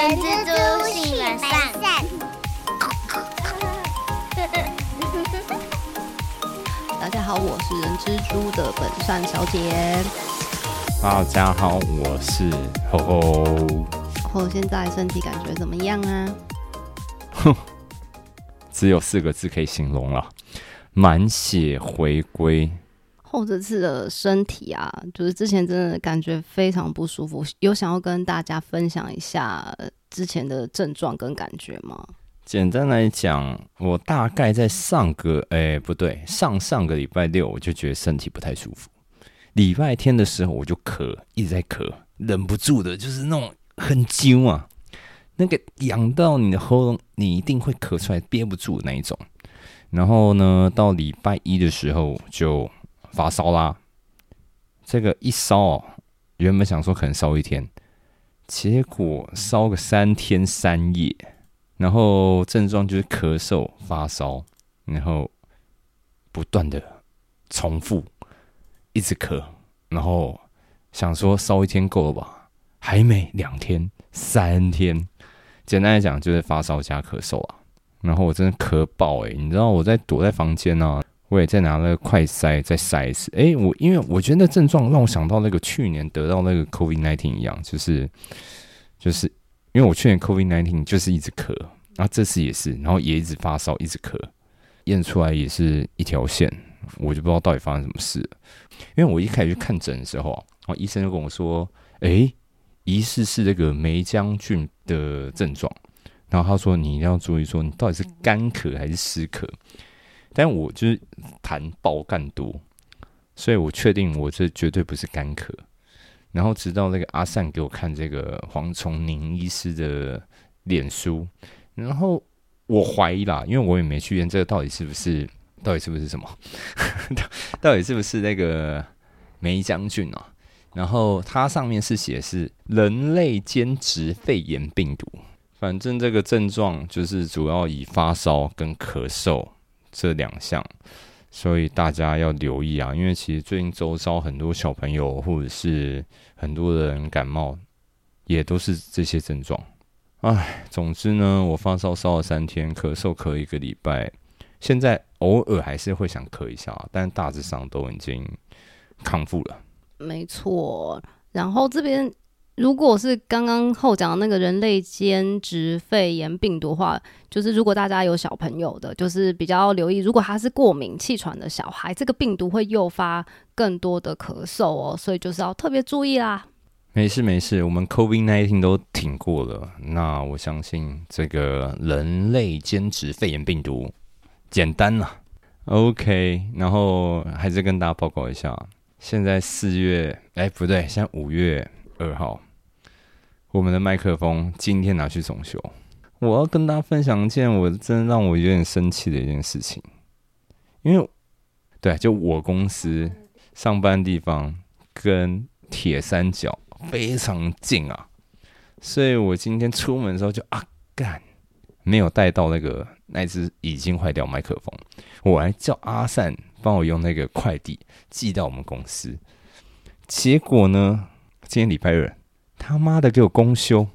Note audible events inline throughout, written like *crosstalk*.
人蜘蛛性本善。大家好，我是人蜘蛛的本善小姐。大家好，我是吼吼。吼现在身体感觉怎么样啊？哼 *laughs* 只有四个字可以形容了：满血回归。后这次的身体啊，就是之前真的感觉非常不舒服，有想要跟大家分享一下之前的症状跟感觉吗？简单来讲，我大概在上个哎不对，上上个礼拜六我就觉得身体不太舒服。礼拜天的时候我就咳，一直在咳，忍不住的，就是那种很揪啊，那个痒到你的喉咙，你一定会咳出来，憋不住那一种。然后呢，到礼拜一的时候就。发烧啦，这个一烧，原本想说可能烧一天，结果烧个三天三夜，然后症状就是咳嗽、发烧，然后不断的重复，一直咳，然后想说烧一天够了吧？还没两天、三天，简单来讲就是发烧加咳嗽啊，然后我真的咳爆诶，你知道我在躲在房间呢。我也在拿那个快筛再筛一次，哎，我因为我觉得症状让我想到那个去年得到那个 COVID nineteen 一样，就是就是因为我去年 COVID nineteen 就是一直咳，然后这次也是，然后也一直发烧，一直咳，验出来也是一条线，我就不知道到底发生什么事。因为我一开始去看诊的时候，然后医生就跟我说，哎，疑似是这个梅将军的症状，然后他说你一定要注意，说你到底是干咳还是湿咳。但我就是痰爆干多，所以我确定我这绝对不是干咳。然后直到那个阿善给我看这个黄崇宁医师的脸书，然后我怀疑啦，因为我也没去验这个到底是不是，到底是不是什么，*laughs* 到底是不是那个梅将军啊？然后它上面是写是人类兼职肺炎病毒，反正这个症状就是主要以发烧跟咳嗽。这两项，所以大家要留意啊！因为其实最近周遭很多小朋友或者是很多人感冒，也都是这些症状。唉，总之呢，我发烧烧了三天，咳嗽咳一个礼拜，现在偶尔还是会想咳一下，但大致上都已经康复了。没错，然后这边。如果是刚刚后讲的那个人类兼职肺炎病毒的话，就是如果大家有小朋友的，就是比较留意，如果他是过敏气喘的小孩，这个病毒会诱发更多的咳嗽哦，所以就是要特别注意啦。没事没事，我们 COVID nineteen 都挺过了，那我相信这个人类兼职肺炎病毒简单了。OK，然后还是跟大家报告一下，现在四月，哎不对，现在五月二号。我们的麦克风今天拿去重修，我要跟大家分享一件我真让我有点生气的一件事情，因为对，就我公司上班地方跟铁三角非常近啊，所以我今天出门的时候就啊干，没有带到那个那只已经坏掉麦克风，我还叫阿善帮我用那个快递寄到我们公司，结果呢，今天礼拜二。他妈的，给我公休！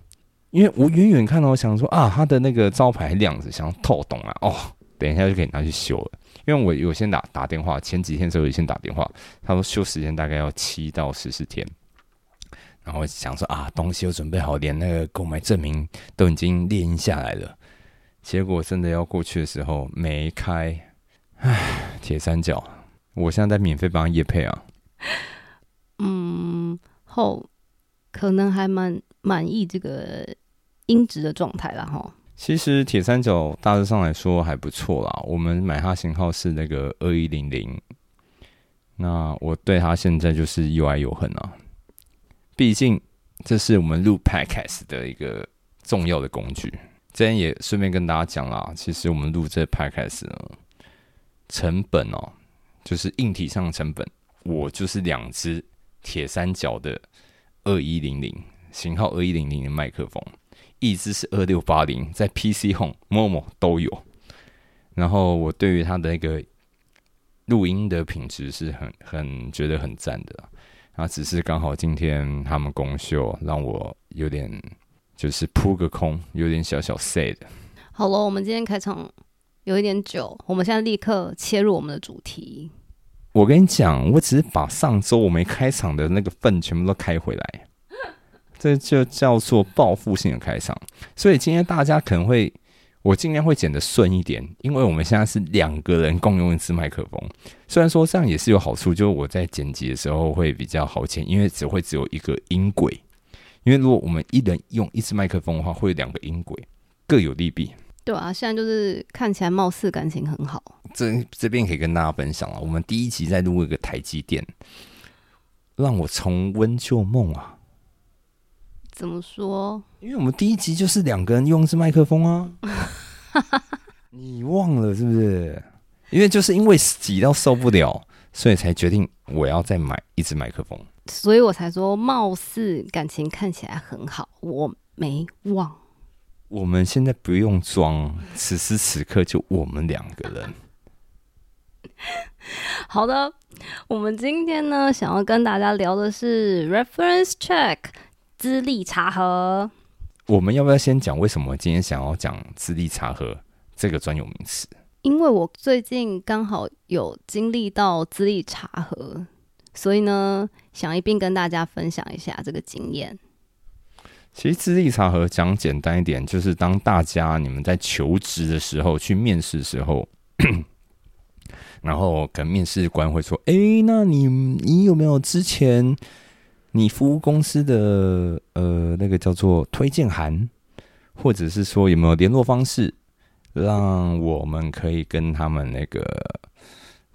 因为我远远看到，我想说啊，他的那个招牌亮着，想要透懂啊。哦，等一下就可以拿去修了。因为我有先打打电话，前几天时候有先打电话，他说修时间大概要七到十四天。然后想说啊，东西都准备好，连那个购买证明都已经列印下来了。结果真的要过去的时候没开，唉，铁三角，我现在在免费帮叶配啊。嗯，后。可能还蛮满意这个音质的状态了哈。其实铁三角大致上来说还不错啦。我们买它型号是那个二一零零，那我对它现在就是又爱又恨啊。毕竟这是我们录 Podcast 的一个重要的工具。今天也顺便跟大家讲啦，其实我们录这 Podcast 呢，成本哦，就是硬体上的成本，我就是两只铁三角的。二一零零型号，二一零零的麦克风，一支是二六八零，在 PC Home、Momo 都有。然后我对于它的那个录音的品质是很很觉得很赞的。啊，只是刚好今天他们公休，让我有点就是扑个空，有点小小 sad。好了，我们今天开场有一点久，我们现在立刻切入我们的主题。我跟你讲，我只是把上周我没开场的那个份全部都开回来，*laughs* 这就叫做报复性的开场。所以今天大家可能会，我尽量会剪得顺一点，因为我们现在是两个人共用一支麦克风。虽然说这样也是有好处，就是我在剪辑的时候会比较好剪，因为只会只有一个音轨。因为如果我们一人用一支麦克风的话，会有两个音轨，各有利弊。对啊，现在就是看起来貌似感情很好。这这边可以跟大家分享了，我们第一集在录一个台积电，让我重温旧梦啊！怎么说？因为我们第一集就是两个人用是麦克风啊，*laughs* 你忘了是不是？因为就是因为挤到受不了，所以才决定我要再买一支麦克风，所以我才说貌似感情看起来很好，我没忘。我们现在不用装，此时此刻就我们两个人。*laughs* 好的，我们今天呢，想要跟大家聊的是 reference check 资历查核。我们要不要先讲为什么今天想要讲资历查核这个专有名词？因为我最近刚好有经历到资历查核，所以呢，想一并跟大家分享一下这个经验。其实资历查核讲简单一点，就是当大家你们在求职的时候去面试时候，*coughs* 然后可能面试官会说：“哎，那你你有没有之前你服务公司的呃那个叫做推荐函，或者是说有没有联络方式，让我们可以跟他们那个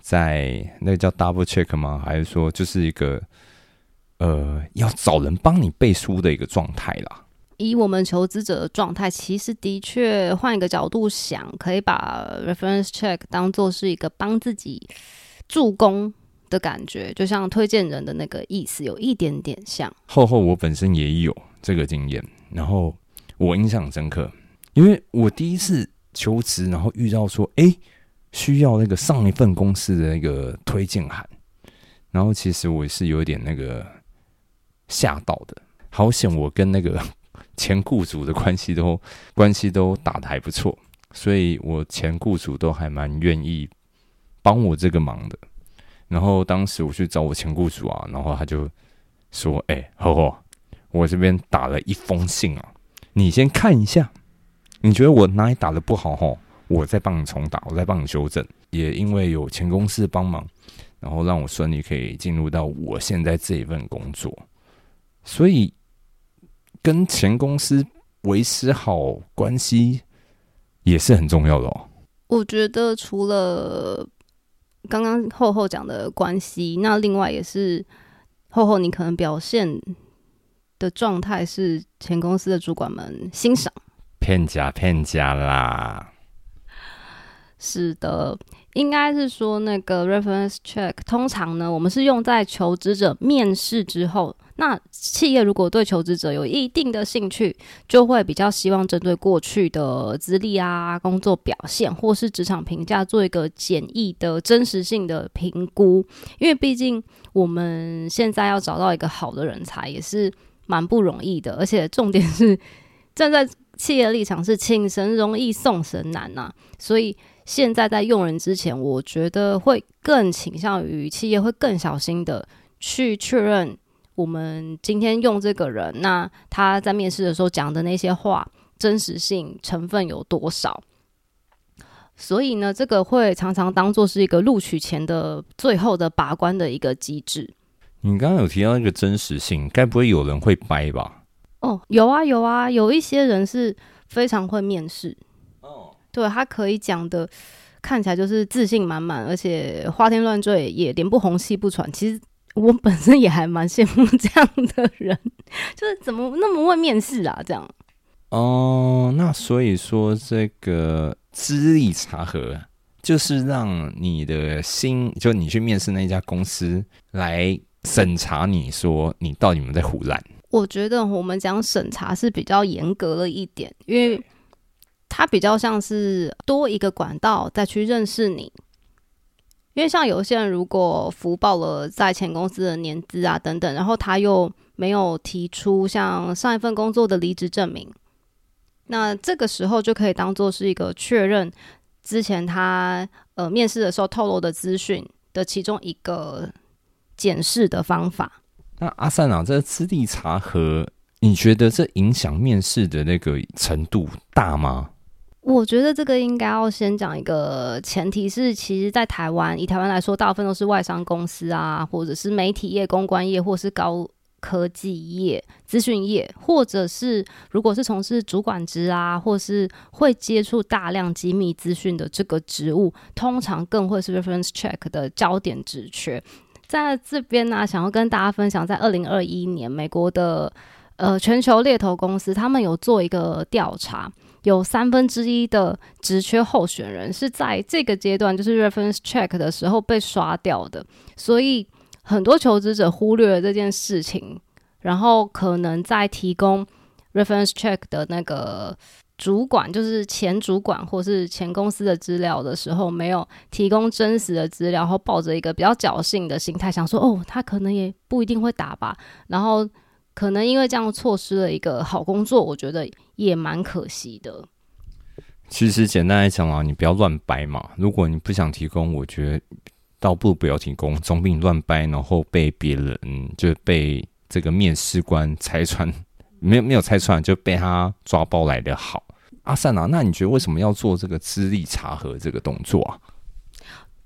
在那个叫 double check 吗？还是说就是一个？”呃，要找人帮你背书的一个状态啦。以我们求职者的状态，其实的确换一个角度想，可以把 reference check 当做是一个帮自己助攻的感觉，就像推荐人的那个意思，有一点点像。后后我本身也有这个经验，然后我印象深刻，因为我第一次求职，然后遇到说，哎，需要那个上一份公司的那个推荐函，然后其实我是有点那个。吓到的，好险！我跟那个 *laughs* 前雇主的关系都关系都打得还不错，所以我前雇主都还蛮愿意帮我这个忙的。然后当时我去找我前雇主啊，然后他就说：“哎，呵呵，我这边打了一封信啊，你先看一下，你觉得我哪里打的不好？吼，我再帮你重打，我再帮你修正。也因为有前公司帮忙，然后让我顺利可以进入到我现在这一份工作。”所以，跟前公司维持好关系也是很重要的哦。我觉得除了刚刚厚厚讲的关系，那另外也是厚厚你可能表现的状态是前公司的主管们欣赏。骗假骗假啦！是的，应该是说那个 reference check，通常呢，我们是用在求职者面试之后。那企业如果对求职者有一定的兴趣，就会比较希望针对过去的资历啊、工作表现或是职场评价做一个简易的真实性的评估。因为毕竟我们现在要找到一个好的人才也是蛮不容易的，而且重点是站在企业立场是请神容易送神难呐。所以现在在用人之前，我觉得会更倾向于企业会更小心的去确认。我们今天用这个人，那他在面试的时候讲的那些话，真实性成分有多少？所以呢，这个会常常当做是一个录取前的最后的把关的一个机制。你刚刚有提到那个真实性，该不会有人会掰吧？哦，有啊有啊，有一些人是非常会面试。哦，对他可以讲的看起来就是自信满满，而且花天乱坠，也脸不红气不喘。其实。我本身也还蛮羡慕 *laughs* 这样的人，就是怎么那么会面试啊？这样哦，那所以说这个资历查核就是让你的心，就你去面试那家公司来审查，你说你到底有没有在胡乱？我觉得我们讲审查是比较严格了一点，因为它比较像是多一个管道再去认识你。因为像有些人如果福报了在前公司的年资啊等等，然后他又没有提出像上一份工作的离职证明，那这个时候就可以当做是一个确认之前他呃面试的时候透露的资讯的其中一个检视的方法。那阿善啊，这资历查核，你觉得这影响面试的那个程度大吗？我觉得这个应该要先讲一个前提是，其实，在台湾，以台湾来说，大部分都是外商公司啊，或者是媒体业、公关业，或是高科技业、资讯业，或者是如果是从事主管职啊，或是会接触大量机密资讯的这个职务，通常更会是 reference check 的焦点职缺。在这边呢，想要跟大家分享，在二零二一年，美国的呃全球猎头公司，他们有做一个调查。有三分之一的职缺候选人是在这个阶段，就是 reference check 的时候被刷掉的，所以很多求职者忽略了这件事情，然后可能在提供 reference check 的那个主管，就是前主管或是前公司的资料的时候，没有提供真实的资料，然后抱着一个比较侥幸的心态，想说哦，他可能也不一定会打吧，然后。可能因为这样错失了一个好工作，我觉得也蛮可惜的。其实简单来讲啊，你不要乱掰嘛。如果你不想提供，我觉得倒不如不要提供，总比你乱掰，然后被别人就被这个面试官拆穿，没有没有拆穿，就被他抓包来的好。阿善啊，那你觉得为什么要做这个资历查核这个动作啊？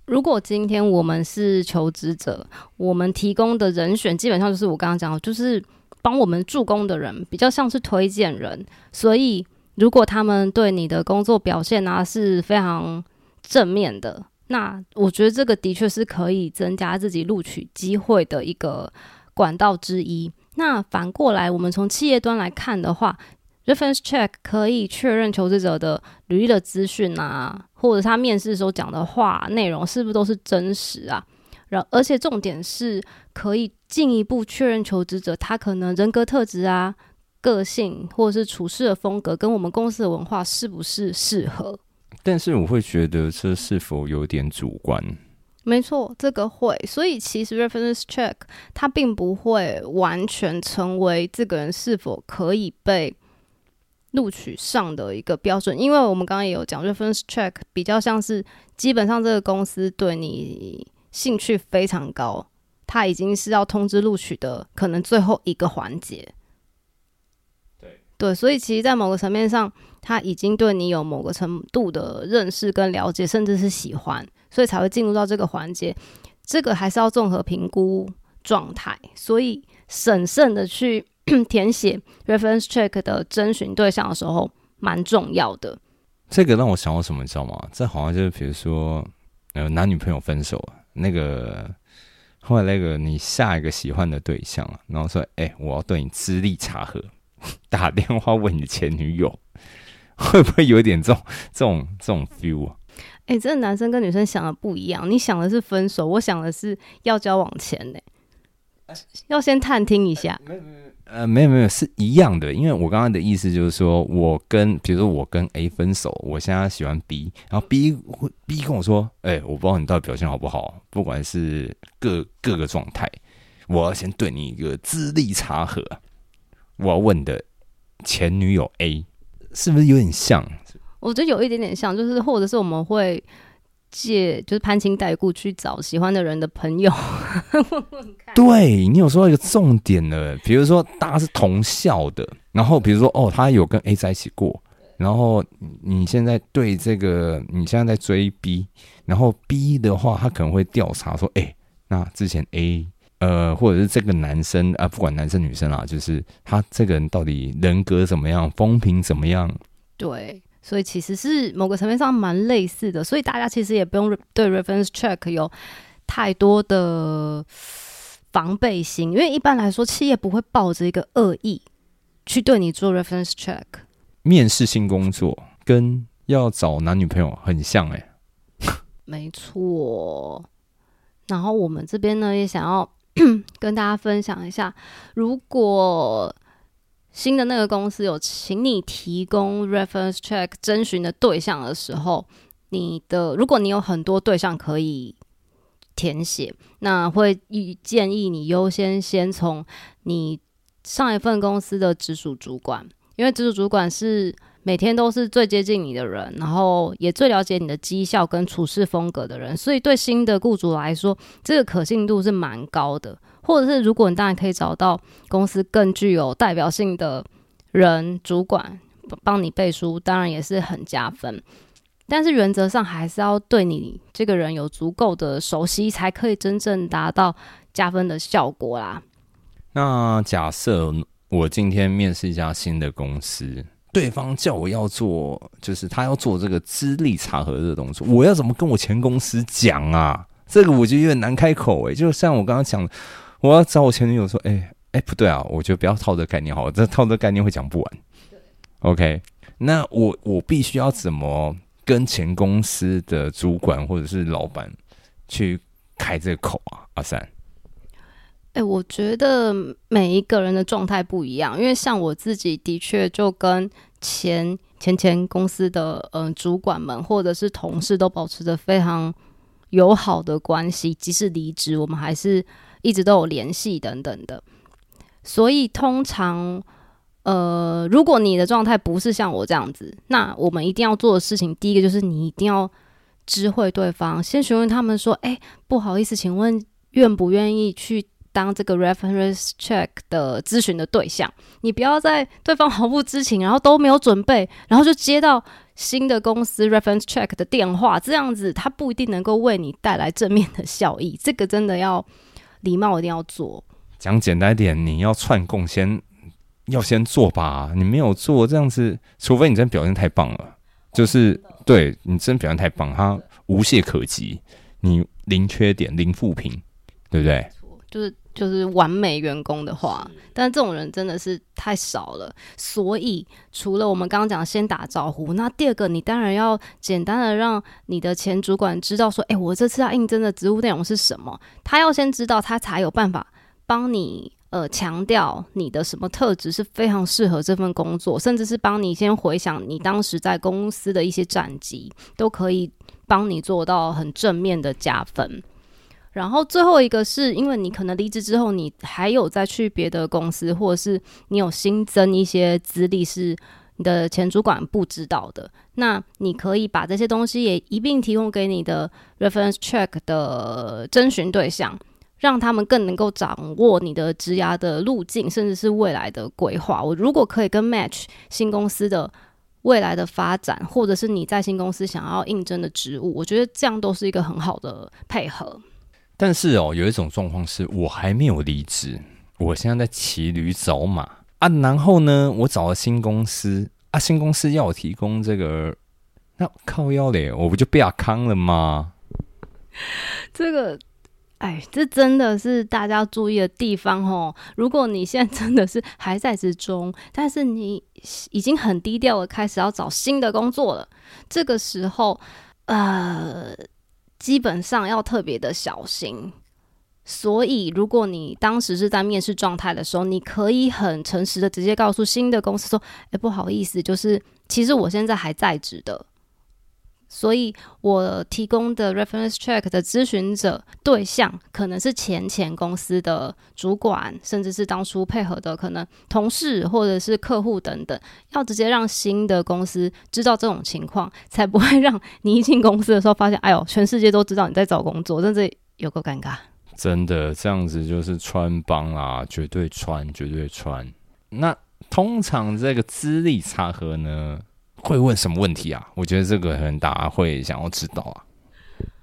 如果今天我们是求职者，我们提供的人选基本上就是我刚刚讲，就是。帮我们助攻的人比较像是推荐人，所以如果他们对你的工作表现啊是非常正面的，那我觉得这个的确是可以增加自己录取机会的一个管道之一。那反过来，我们从企业端来看的话，reference check 可以确认求职者的履历的资讯啊，或者他面试时候讲的话内容是不是都是真实啊？然而且重点是可以。进一步确认求职者他可能人格特质啊、个性或者是处事的风格跟我们公司的文化是不是适合？但是我会觉得这是否有点主观？没错，这个会。所以其实 reference check 它并不会完全成为这个人是否可以被录取上的一个标准，因为我们刚刚也有讲 reference check 比较像是基本上这个公司对你兴趣非常高。他已经是要通知录取的可能最后一个环节，对对，所以其实，在某个层面上，他已经对你有某个程度的认识跟了解，甚至是喜欢，所以才会进入到这个环节。这个还是要综合评估状态，所以审慎的去 *clears throat* 填写 reference check 的征询对象的时候，蛮重要的。这个让我想到什么，你知道吗？这好像就是比如说，呃，男女朋友分手那个。后来那个你下一个喜欢的对象啊，然后说：“哎，我要对你资历查核，*laughs* 打电话问你前女友，*laughs* 会不会有点这种这种这种 feel 啊？”哎，真的男生跟女生想的不一样，你想的是分手，我想的是要交往前呢，要先探听一下。呃，没有没有，是一样的。因为我刚刚的意思就是说，我跟比如说我跟 A 分手，我现在喜欢 B，然后 B 会 B 跟我说，哎，我不知道你到底表现好不好，不管是各各个状态，我要先对你一个资历查核。我要问的前女友 A 是不是有点像？我觉得有一点点像，就是或者是我们会。借就是攀亲带故去找喜欢的人的朋友 *laughs* 问问看。对你有说到一个重点了，比如说大家是同校的，然后比如说哦，他有跟 A 在一起过，然后你现在对这个你现在在追 B，然后 B 的话他可能会调查说，哎，那之前 A 呃或者是这个男生啊，不管男生女生啊，就是他这个人到底人格怎么样，风评怎么样？对。所以其实是某个层面上蛮类似的，所以大家其实也不用对 reference check 有太多的防备心，因为一般来说企业不会抱着一个恶意去对你做 reference check。面试新工作跟要找男女朋友很像哎，*laughs* 没错。然后我们这边呢也想要 *clears throat* 跟大家分享一下，如果。新的那个公司有请你提供 reference check 征询的对象的时候，你的如果你有很多对象可以填写，那会建议你优先先从你上一份公司的直属主管，因为直属主管是每天都是最接近你的人，然后也最了解你的绩效跟处事风格的人，所以对新的雇主来说，这个可信度是蛮高的。或者是如果你当然可以找到公司更具有代表性的人主管帮你背书，当然也是很加分。但是原则上还是要对你这个人有足够的熟悉，才可以真正达到加分的效果啦。那假设我今天面试一家新的公司，对方叫我要做，就是他要做这个资历查核的动作，我要怎么跟我前公司讲啊？这个我就有点难开口诶，就像我刚刚讲。我要找我前女友说，哎哎，不对啊，我觉得不要套这个概念好，这套这个概念会讲不完。OK，那我我必须要怎么跟前公司的主管或者是老板去开这个口啊？阿三，哎，我觉得每一个人的状态不一样，因为像我自己的确就跟前前前公司的嗯主管们或者是同事都保持着非常友好的关系，即使离职，我们还是。一直都有联系等等的，所以通常，呃，如果你的状态不是像我这样子，那我们一定要做的事情，第一个就是你一定要知会对方，先询问他们说：“哎，不好意思，请问愿不愿意去当这个 reference check 的咨询的对象？”你不要在对方毫不知情，然后都没有准备，然后就接到新的公司 reference check 的电话，这样子他不一定能够为你带来正面的效益。这个真的要。礼貌一定要做。讲简单点，你要串供先要先做吧。你没有做这样子，除非你真表现太棒了，就是对你真表现太棒，他无懈可击，你零缺点、零负评，对不对？就是就是完美员工的话，但这种人真的是太少了。所以除了我们刚刚讲先打招呼，那第二个，你当然要简单的让你的前主管知道说，哎，我这次要应征的职务内容是什么，他要先知道，他才有办法帮你呃强调你的什么特质是非常适合这份工作，甚至是帮你先回想你当时在公司的一些战绩，都可以帮你做到很正面的加分。然后最后一个是因为你可能离职之后，你还有再去别的公司，或者是你有新增一些资历是你的前主管不知道的，那你可以把这些东西也一并提供给你的 reference check 的征询对象，让他们更能够掌握你的职涯的路径，甚至是未来的规划。我如果可以跟 match 新公司的未来的发展，或者是你在新公司想要应征的职务，我觉得这样都是一个很好的配合。但是哦，有一种状况是我还没有离职，我现在在骑驴找马啊。然后呢，我找了新公司啊，新公司要我提供这个，那靠腰嘞，我不就被他坑了吗？这个，哎，这真的是大家要注意的地方哦。如果你现在真的是还在之中，但是你已经很低调的开始要找新的工作了，这个时候，呃。基本上要特别的小心，所以如果你当时是在面试状态的时候，你可以很诚实的直接告诉新的公司说：“哎，不好意思，就是其实我现在还在职的。”所以，我提供的 reference check 的咨询者对象可能是前前公司的主管，甚至是当初配合的可能同事或者是客户等等，要直接让新的公司知道这种情况，才不会让你一进公司的时候发现，哎呦，全世界都知道你在找工作，甚至有够尴尬。真的这样子就是穿帮啦，绝对穿，绝对穿。那通常这个资历差合呢？会问什么问题啊？我觉得这个可能大家会想要知道啊。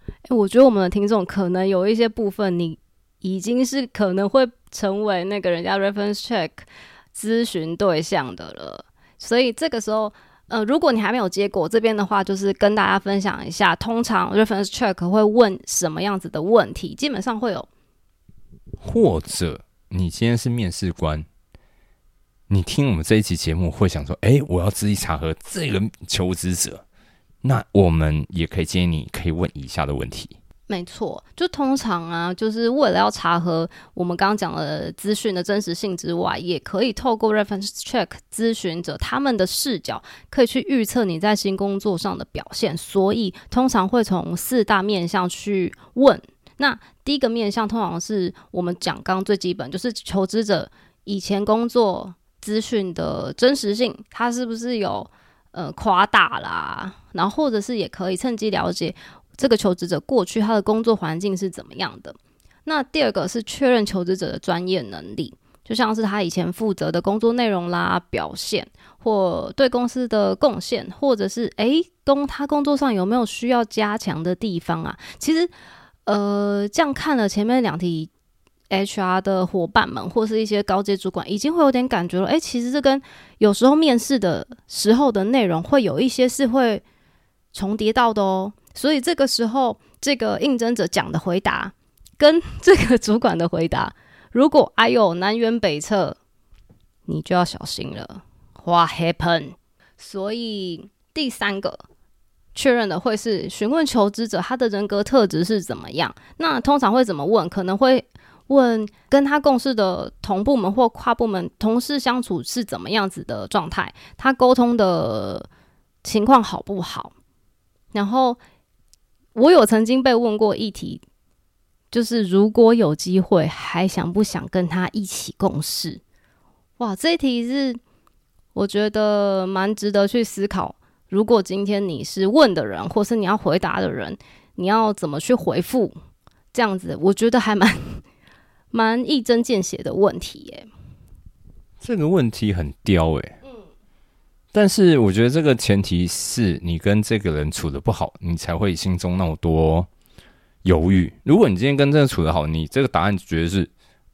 哎，我觉得我们的听众可能有一些部分，你已经是可能会成为那个人家 reference check 咨询对象的了。所以这个时候，呃，如果你还没有结果，这边的话就是跟大家分享一下，通常 reference check 会问什么样子的问题，基本上会有，或者你今天是面试官。你听我们这一期节目会想说，哎，我要自己查核这个求职者，那我们也可以建议你可以问以下的问题。没错，就通常啊，就是为了要查核我们刚刚讲的资讯的真实性之外，也可以透过 reference check 咨询者他们的视角，可以去预测你在新工作上的表现。所以通常会从四大面向去问。那第一个面向通常是我们讲刚最基本，就是求职者。以前工作资讯的真实性，他是不是有呃夸大啦？然后或者是也可以趁机了解这个求职者过去他的工作环境是怎么样的。那第二个是确认求职者的专业能力，就像是他以前负责的工作内容啦、表现或对公司的贡献，或者是诶工他工作上有没有需要加强的地方啊？其实呃这样看了前面两题。HR 的伙伴们，或是一些高阶主管，已经会有点感觉了。哎，其实这跟有时候面试的时候的内容会有一些是会重叠到的哦。所以这个时候，这个应征者讲的回答跟 *laughs* 这个主管的回答，如果哎呦南辕北辙，你就要小心了。What happened？所以第三个确认的会是询问求职者他的人格特质是怎么样。那通常会怎么问？可能会。问跟他共事的同部门或跨部门同事相处是怎么样子的状态？他沟通的情况好不好？然后我有曾经被问过一题，就是如果有机会，还想不想跟他一起共事？哇，这一题是我觉得蛮值得去思考。如果今天你是问的人，或是你要回答的人，你要怎么去回复？这样子，我觉得还蛮。蛮一针见血的问题耶，这个问题很刁哎，嗯，但是我觉得这个前提是你跟这个人处的不好，你才会心中那么多犹豫。如果你今天跟这个处的好，你这个答案绝对是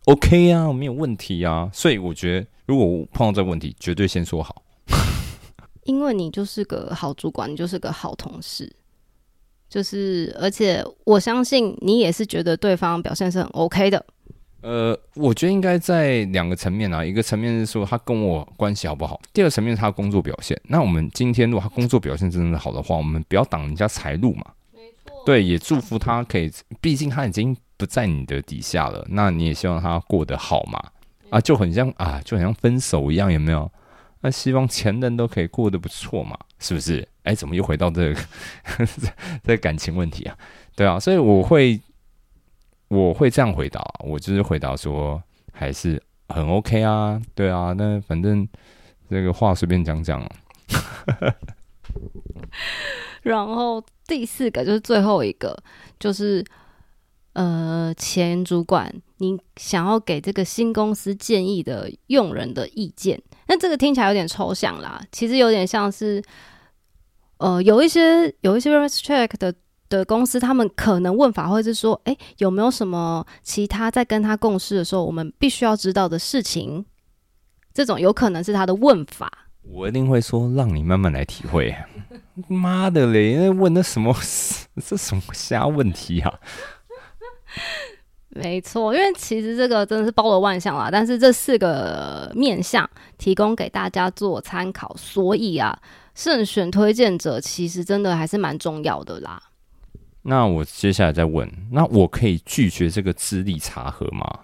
OK 啊，没有问题啊。所以我觉得，如果我碰到这个问题，绝对先说好，因为你就是个好主管，你就是个好同事，就是而且我相信你也是觉得对方表现是很 OK 的。呃，我觉得应该在两个层面啊，一个层面是说他跟我关系好不好，第二个层面是他工作表现。那我们今天如果他工作表现真的好的话，我们不要挡人家财路嘛。对，也祝福他可以，毕竟他已经不在你的底下了，那你也希望他过得好嘛。啊，就很像啊，就很像分手一样，有没有？那希望前任都可以过得不错嘛，是不是？哎，怎么又回到这个 *laughs* 这感情问题啊？对啊，所以我会。我会这样回答，我就是回答说还是很 OK 啊，对啊，那反正这个话随便讲讲。*laughs* 然后第四个就是最后一个，就是呃前主管，你想要给这个新公司建议的用人的意见，那这个听起来有点抽象啦，其实有点像是呃有一些有一些 reference check 的。的公司，他们可能问法会是说：“哎，有没有什么其他在跟他共事的时候，我们必须要知道的事情？”这种有可能是他的问法。我一定会说：“让你慢慢来体会。*laughs* ”妈的嘞，那问的什么？*laughs* 这什么瞎问题啊？*laughs* 没错，因为其实这个真的是包罗万象啦。但是这四个面向提供给大家做参考，所以啊，慎选推荐者其实真的还是蛮重要的啦。那我接下来再问，那我可以拒绝这个资历查核吗？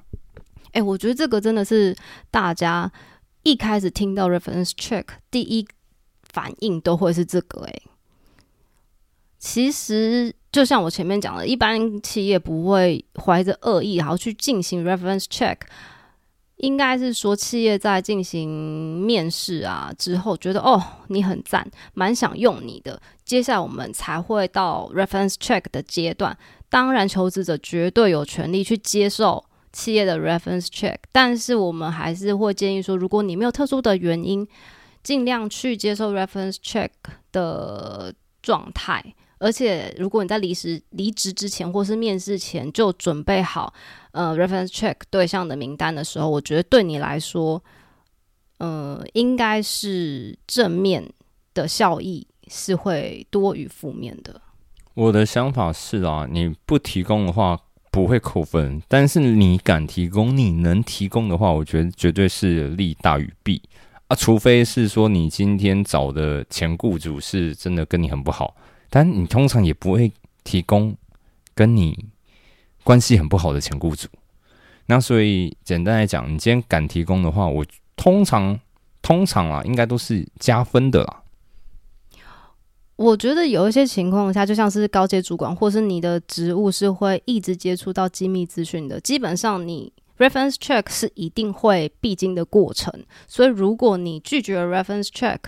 哎，我觉得这个真的是大家一开始听到 reference check 第一反应都会是这个。哎，其实就像我前面讲的，一般企业不会怀着恶意然后去进行 reference check。应该是说，企业在进行面试啊之后，觉得哦你很赞，蛮想用你的。接下来我们才会到 reference check 的阶段。当然，求职者绝对有权利去接受企业的 reference check，但是我们还是会建议说，如果你没有特殊的原因，尽量去接受 reference check 的状态。而且，如果你在离职离职之前，或是面试前就准备好呃 reference check 对象的名单的时候，我觉得对你来说，呃，应该是正面的效益是会多于负面的。我的想法是啊，你不提供的话不会扣分，但是你敢提供，你能提供的话，我觉得绝对是利大于弊啊。除非是说你今天找的前雇主是真的跟你很不好。但你通常也不会提供跟你关系很不好的前雇主，那所以简单来讲，你今天敢提供的话，我通常通常啊，应该都是加分的啦。我觉得有一些情况下，就像是高阶主管，或是你的职务是会一直接触到机密资讯的，基本上你。reference check 是一定会必经的过程，所以如果你拒绝了 reference check，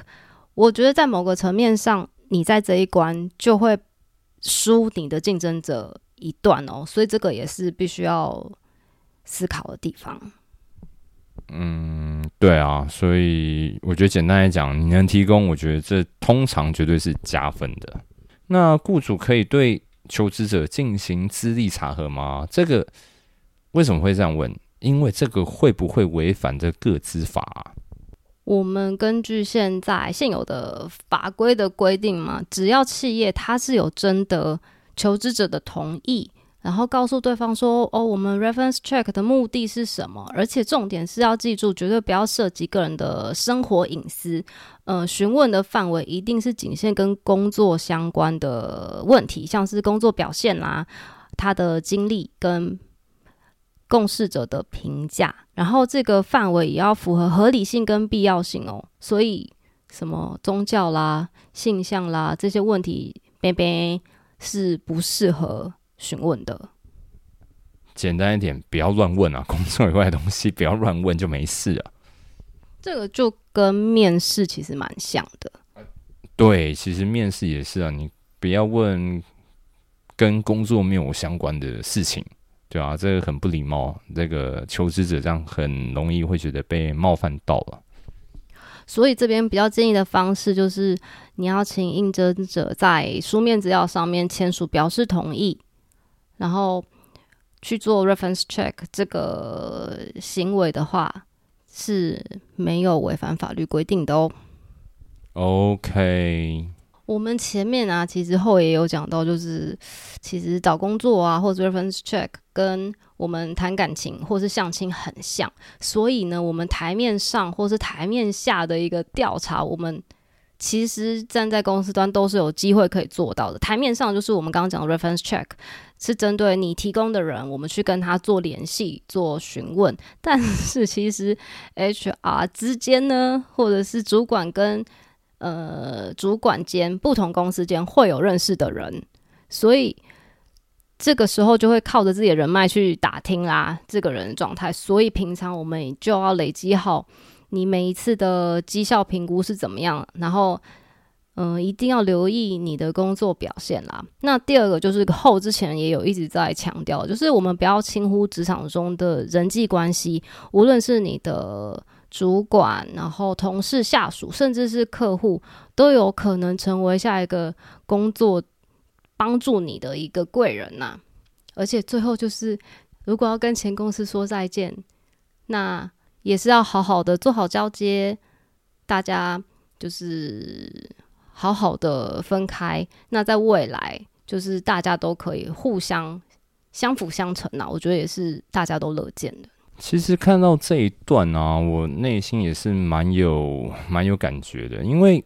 我觉得在某个层面上，你在这一关就会输你的竞争者一段哦，所以这个也是必须要思考的地方。嗯，对啊，所以我觉得简单来讲，你能提供，我觉得这通常绝对是加分的。那雇主可以对求职者进行资历查核吗？这个为什么会这样问？因为这个会不会违反这个资法？我们根据现在现有的法规的规定嘛，只要企业它是有征得求职者的同意。然后告诉对方说：“哦，我们 reference check 的目的是什么？而且重点是要记住，绝对不要涉及个人的生活隐私。呃，询问的范围一定是仅限跟工作相关的问题，像是工作表现啦、他的经历跟共事者的评价。然后这个范围也要符合合理性跟必要性哦。所以什么宗教啦、性向啦这些问题，边边是不适合。”询问的，简单一点，不要乱问啊！*laughs* 工作以外的东西不要乱问，就没事啊。这个就跟面试其实蛮像的。对，其实面试也是啊，你不要问跟工作没有相关的事情，对啊，这个很不礼貌。这个求职者这样很容易会觉得被冒犯到了。所以这边比较建议的方式就是，你要请应征者在书面资料上面签署表示同意。然后去做 reference check 这个行为的话是没有违反法律规定的哦。OK，我们前面啊，其实后也有讲到，就是其实找工作啊，或者 reference check 跟我们谈感情或是相亲很像，所以呢，我们台面上或是台面下的一个调查，我们。其实站在公司端都是有机会可以做到的。台面上就是我们刚刚讲的 reference check，是针对你提供的人，我们去跟他做联系、做询问。但是其实 HR 之间呢，或者是主管跟呃主管间不同公司间会有认识的人，所以这个时候就会靠着自己的人脉去打听啦，这个人的状态。所以平常我们就要累积好。你每一次的绩效评估是怎么样？然后，嗯，一定要留意你的工作表现啦。那第二个就是后之前也有一直在强调，就是我们不要轻忽职场中的人际关系，无论是你的主管、然后同事、下属，甚至是客户，都有可能成为下一个工作帮助你的一个贵人呐。而且最后就是，如果要跟前公司说再见，那。也是要好好的做好交接，大家就是好好的分开。那在未来，就是大家都可以互相相辅相成呐。我觉得也是大家都乐见的。其实看到这一段啊，我内心也是蛮有蛮有感觉的，因为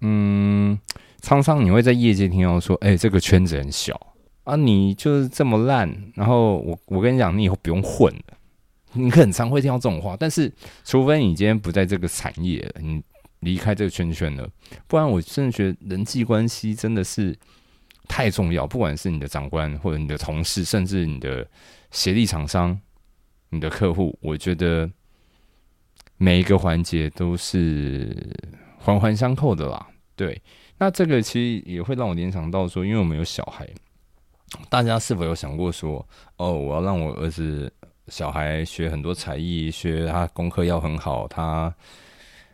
嗯，常常你会在业界听到说，哎，这个圈子很小啊，你就是这么烂。然后我我跟你讲，你以后不用混了。你很常会听到这种话，但是除非你今天不在这个产业，你离开这个圈圈了，不然我真的觉得人际关系真的是太重要。不管是你的长官，或者你的同事，甚至你的协力厂商、你的客户，我觉得每一个环节都是环环相扣的啦。对，那这个其实也会让我联想到说，因为我们有小孩，大家是否有想过说，哦，我要让我儿子。小孩学很多才艺，学他功课要很好，他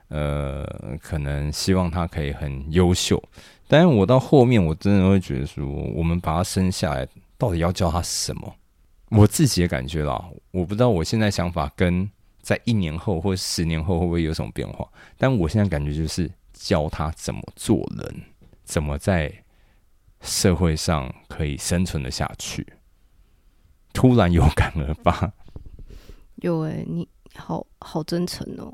呃，可能希望他可以很优秀。但是我到后面，我真的会觉得说，我们把他生下来，到底要教他什么？我自己的感觉啦，我不知道我现在想法跟在一年后或十年后会不会有什么变化。但我现在感觉就是教他怎么做人，怎么在社会上可以生存的下去。突然有感而发。有诶，你好好真诚哦。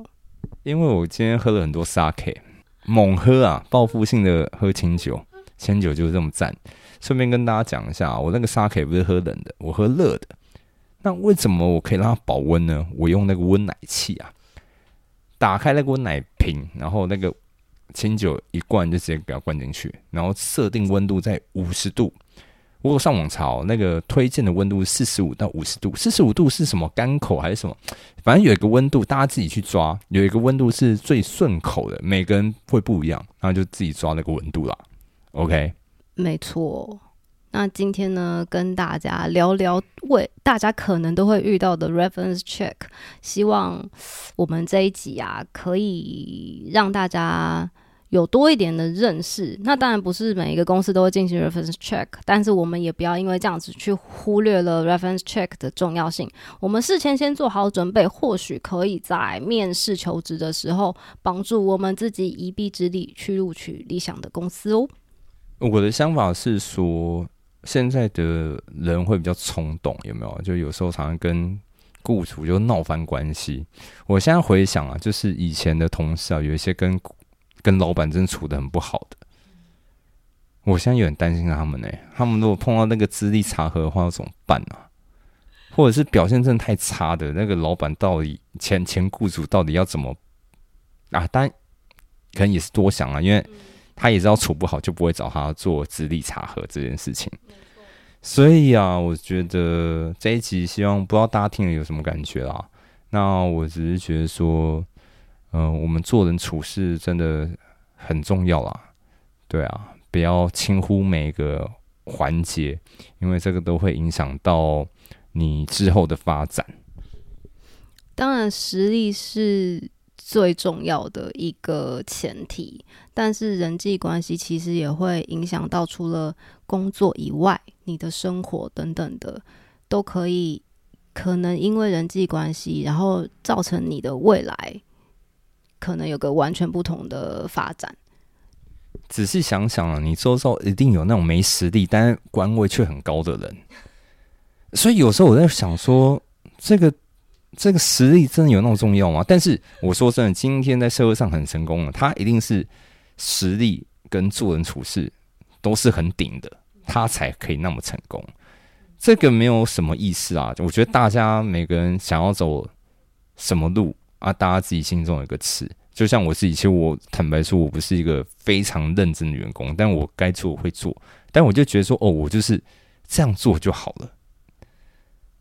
因为我今天喝了很多 sake，猛喝啊，报复性的喝清酒，清酒就是这么赞。顺便跟大家讲一下，我那个 sake 不是喝冷的，我喝热的。那为什么我可以让它保温呢？我用那个温奶器啊，打开那个温奶瓶，然后那个清酒一灌就直接给它灌进去，然后设定温度在五十度。我上网查，那个推荐的温度是四十五到五十度，四十五度是什么干口还是什么？反正有一个温度，大家自己去抓。有一个温度是最顺口的，每个人会不一样，然后就自己抓那个温度啦。OK，没错。那今天呢，跟大家聊聊为大家可能都会遇到的 reference check，希望我们这一集啊，可以让大家有多一点的认识。那当然不是每一个公司都会进行 reference check，但是我们也不要因为这样子去忽略了 reference check 的重要性。我们事前先做好准备，或许可以在面试求职的时候，帮助我们自己一臂之力去录取理想的公司哦。我的想法是说。现在的人会比较冲动，有没有？就有时候常常跟雇主就闹翻关系。我现在回想啊，就是以前的同事啊，有一些跟跟老板真处的很不好的。我现在有点担心他们呢。他们如果碰到那个资历差核的话，要怎么办啊？或者是表现真的太差的那个老板，到底前前雇主到底要怎么啊？当然，可能也是多想啊，因为。他也知道处不好，就不会找他做资历查核这件事情。所以啊，我觉得这一集希望不知道大家听了有什么感觉啦。那我只是觉得说，嗯，我们做人处事真的很重要啦。对啊，不要轻忽每一个环节，因为这个都会影响到你之后的发展。当然，实力是。最重要的一个前提，但是人际关系其实也会影响到除了工作以外，你的生活等等的，都可以可能因为人际关系，然后造成你的未来可能有个完全不同的发展。仔细想想啊，你周遭一定有那种没实力，但是官位却很高的人，所以有时候我在想说，这个。这个实力真的有那么重要吗？但是我说真的，今天在社会上很成功了，他一定是实力跟做人处事都是很顶的，他才可以那么成功。这个没有什么意思啊！我觉得大家每个人想要走什么路啊，大家自己心中有个词。就像我自己，其实我坦白说，我不是一个非常认真的员工，但我该做会做，但我就觉得说，哦，我就是这样做就好了。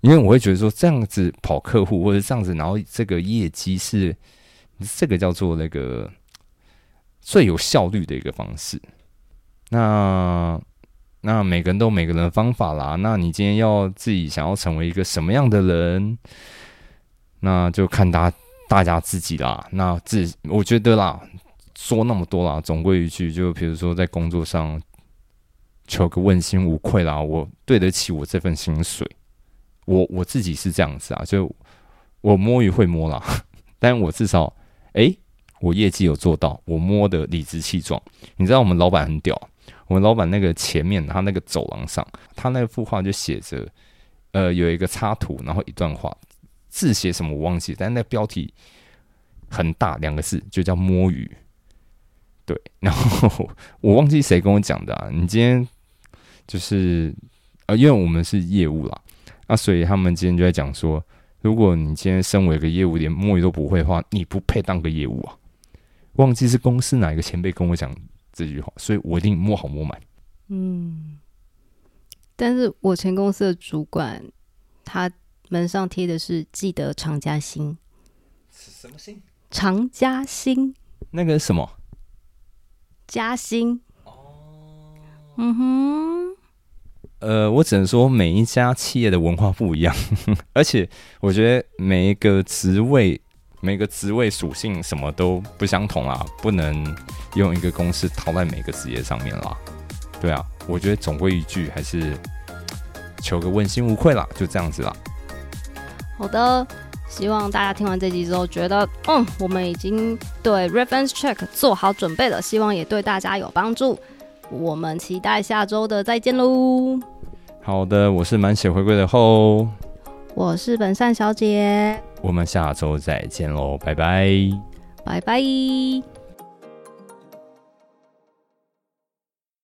因为我会觉得说这样子跑客户或者这样子，然后这个业绩是这个叫做那个最有效率的一个方式。那那每个人都每个人的方法啦。那你今天要自己想要成为一个什么样的人，那就看大大家自己啦。那自我觉得啦，说那么多啦，总归一句，就比如说在工作上求个问心无愧啦，我对得起我这份薪水。我我自己是这样子啊，就我摸鱼会摸啦，但我至少，哎，我业绩有做到，我摸的理直气壮。你知道我们老板很屌，我们老板那个前面他那个走廊上，他那幅画就写着，呃，有一个插图，然后一段话，字写什么我忘记，但那标题很大，两个字就叫摸鱼。对，然后我忘记谁跟我讲的啊，你今天就是呃，因为我们是业务啦。那所以他们今天就在讲说，如果你今天身为一个业务连摸鱼都不会的话，你不配当个业务啊！忘记是公司哪一个前辈跟我讲这句话，所以我一定摸好摸满。嗯，但是我前公司的主管，他门上贴的是“记得常加薪”，什么薪？常加薪？那个什么？加薪？哦，嗯哼。呃，我只能说每一家企业的文化不一样，*laughs* 而且我觉得每一个职位、每个职位属性什么都不相同啊，不能用一个公式套在每个职业上面啦。对啊，我觉得总归一句，还是求个问心无愧啦，就这样子啦。好的，希望大家听完这集之后，觉得嗯，我们已经对 reference check 做好准备了，希望也对大家有帮助。我们期待下周的再见喽！好的，我是满血回归的后，我是本善小姐，我们下周再见喽，拜拜，拜拜。